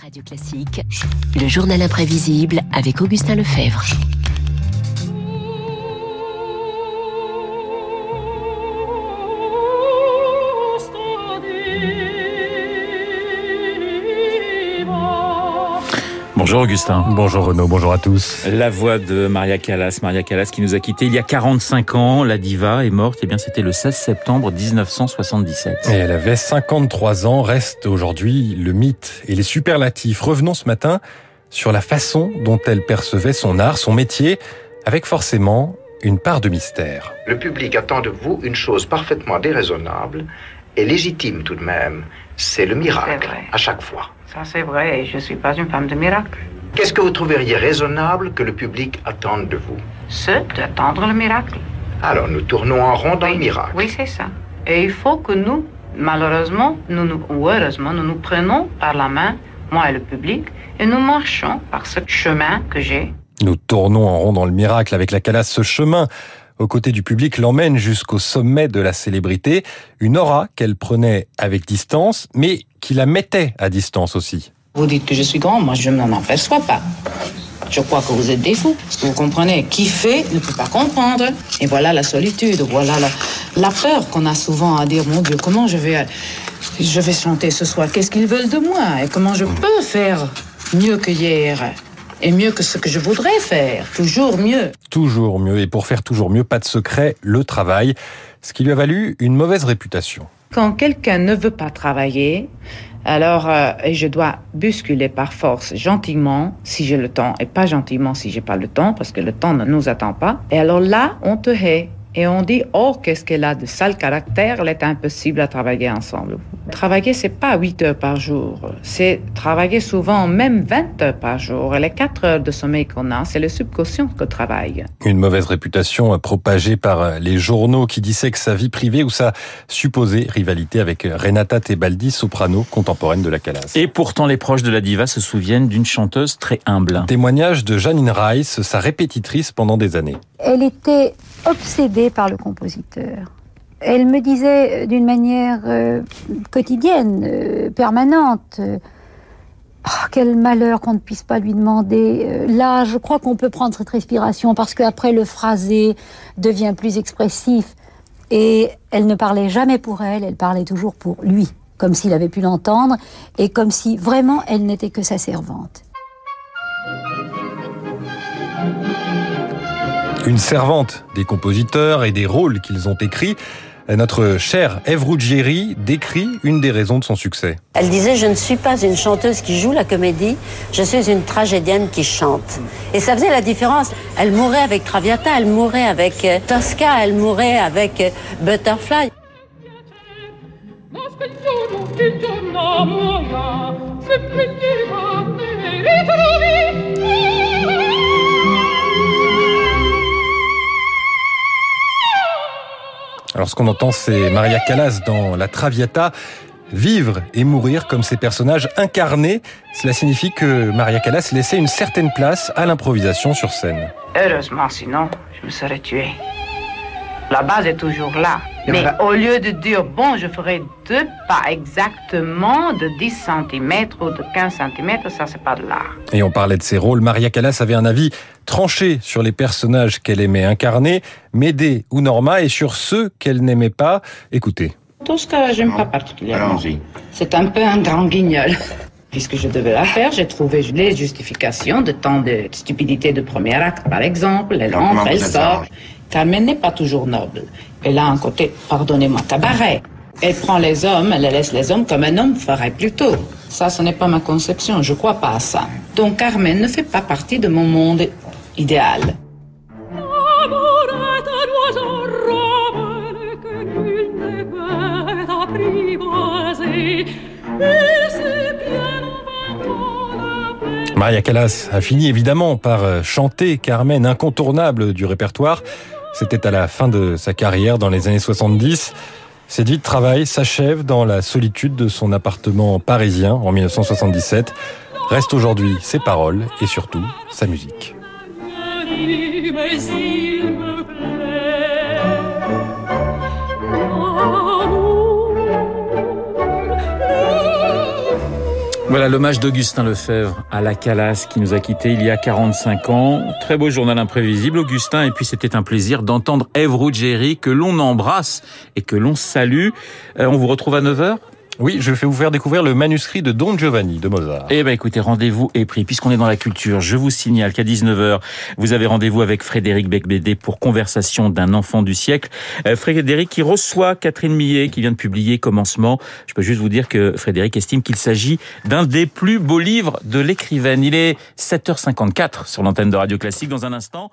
Radio Classique, le journal imprévisible avec Augustin Lefebvre. Bonjour Augustin. Bonjour Renaud, bonjour à tous. La voix de Maria Callas, Maria Callas qui nous a quittés il y a 45 ans. La diva est morte, et eh bien c'était le 16 septembre 1977. Et elle avait 53 ans, reste aujourd'hui le mythe et les superlatifs. Revenons ce matin sur la façon dont elle percevait son art, son métier, avec forcément une part de mystère. Le public attend de vous une chose parfaitement déraisonnable et légitime tout de même. C'est le miracle, à chaque fois. Ça, c'est vrai, et je ne suis pas une femme de miracle. Qu'est-ce que vous trouveriez raisonnable que le public attende de vous? Ce d'attendre le miracle. Alors, nous tournons en rond dans le miracle. Oui, c'est ça. Et il faut que nous, malheureusement, nous, nous, ou heureusement, nous nous prenons par la main, moi et le public, et nous marchons par ce chemin que j'ai. Nous tournons en rond dans le miracle avec la calasse. Ce chemin, aux côtés du public, l'emmène jusqu'au sommet de la célébrité. Une aura qu'elle prenait avec distance, mais qui la mettait à distance aussi. Vous dites que je suis grand, moi je n'en aperçois pas. Je crois que vous êtes des fous. Vous comprenez, qui fait ne peut pas comprendre. Et voilà la solitude, voilà la, peur qu'on a souvent à dire, mon Dieu, comment je vais, je vais chanter ce soir? Qu'est-ce qu'ils veulent de moi? Et comment je peux faire mieux que hier? Et mieux que ce que je voudrais faire, toujours mieux. Toujours mieux, et pour faire toujours mieux, pas de secret, le travail, ce qui lui a valu une mauvaise réputation. Quand quelqu'un ne veut pas travailler, alors euh, je dois bousculer par force, gentiment, si j'ai le temps, et pas gentiment si j'ai pas le temps, parce que le temps ne nous attend pas. Et alors là, on te hait. Et on dit, oh, qu'est-ce qu'elle a de sale caractère, elle est impossible à travailler ensemble. Travailler, c'est pas 8 heures par jour, c'est travailler souvent même 20 heures par jour. Et les 4 heures de sommeil qu'on a, c'est le subconscient que travaille. Une mauvaise réputation propagée par les journaux qui disaient que sa vie privée ou sa supposée rivalité avec Renata Tebaldi, soprano contemporaine de la Calas. Et pourtant, les proches de la diva se souviennent d'une chanteuse très humble. Témoignage de Janine Rice, sa répétitrice pendant des années. Elle était obsédée par le compositeur. Elle me disait d'une manière euh, quotidienne, euh, permanente, euh, oh, quel malheur qu'on ne puisse pas lui demander. là, je crois qu'on peut prendre cette respiration parce qu'après le phrasé devient plus expressif. Et elle ne parlait jamais pour elle, elle parlait toujours pour lui, comme s'il avait pu l'entendre et comme si vraiment elle n'était que sa servante. Une servante des compositeurs et des rôles qu'ils ont écrits. Notre chère Ève Ruggieri décrit une des raisons de son succès. Elle disait Je ne suis pas une chanteuse qui joue la comédie, je suis une tragédienne qui chante. Et ça faisait la différence. Elle mourait avec Traviata, elle mourait avec euh, Tosca, elle mourait avec euh, Butterfly. Alors ce qu'on entend, c'est Maria Callas dans La Traviata. Vivre et mourir comme ces personnages incarnés, cela signifie que Maria Callas laissait une certaine place à l'improvisation sur scène. Heureusement, sinon, je me serais tué. La base est toujours là. Mais au lieu de dire, bon, je ferai deux pas exactement de 10 cm ou de 15 cm, ça, c'est pas de l'art. Et on parlait de ses rôles. Maria Callas avait un avis tranché sur les personnages qu'elle aimait incarner, Médée ou Norma, et sur ceux qu'elle n'aimait pas. Écoutez. Tosca, j'aime pas particulièrement. C'est un peu un grand guignol. Puisque je devais la faire, j'ai trouvé les justifications de tant de stupidité de premier acte, par exemple. Elle entre, elle sort. Carmen n'est pas toujours noble. Elle a un côté, pardonnez-moi, cabaret. Elle prend les hommes, elle laisse les hommes comme un homme ferait plutôt. Ça, ce n'est pas ma conception, je crois pas à ça. Donc Carmen ne fait pas partie de mon monde idéal. Maria Callas a fini évidemment par chanter Carmen incontournable du répertoire. C'était à la fin de sa carrière dans les années 70. Cette vie de travail s'achève dans la solitude de son appartement parisien en 1977. Reste aujourd'hui ses paroles et surtout sa musique. Voilà l'hommage d'Augustin Lefebvre à la Calas qui nous a quittés il y a 45 ans. Très beau journal imprévisible, Augustin. Et puis c'était un plaisir d'entendre Ève Ruggieri que l'on embrasse et que l'on salue. Euh, on vous retrouve à 9h oui, je vais vous faire découvrir le manuscrit de Don Giovanni de Mozart. Eh ben écoutez, rendez-vous est pris. Puisqu'on est dans la culture, je vous signale qu'à 19h, vous avez rendez-vous avec Frédéric Becbédé pour Conversation d'un enfant du siècle. Euh, Frédéric qui reçoit Catherine Millet qui vient de publier Commencement. Je peux juste vous dire que Frédéric estime qu'il s'agit d'un des plus beaux livres de l'écrivaine. Il est 7h54 sur l'antenne de Radio Classique dans un instant.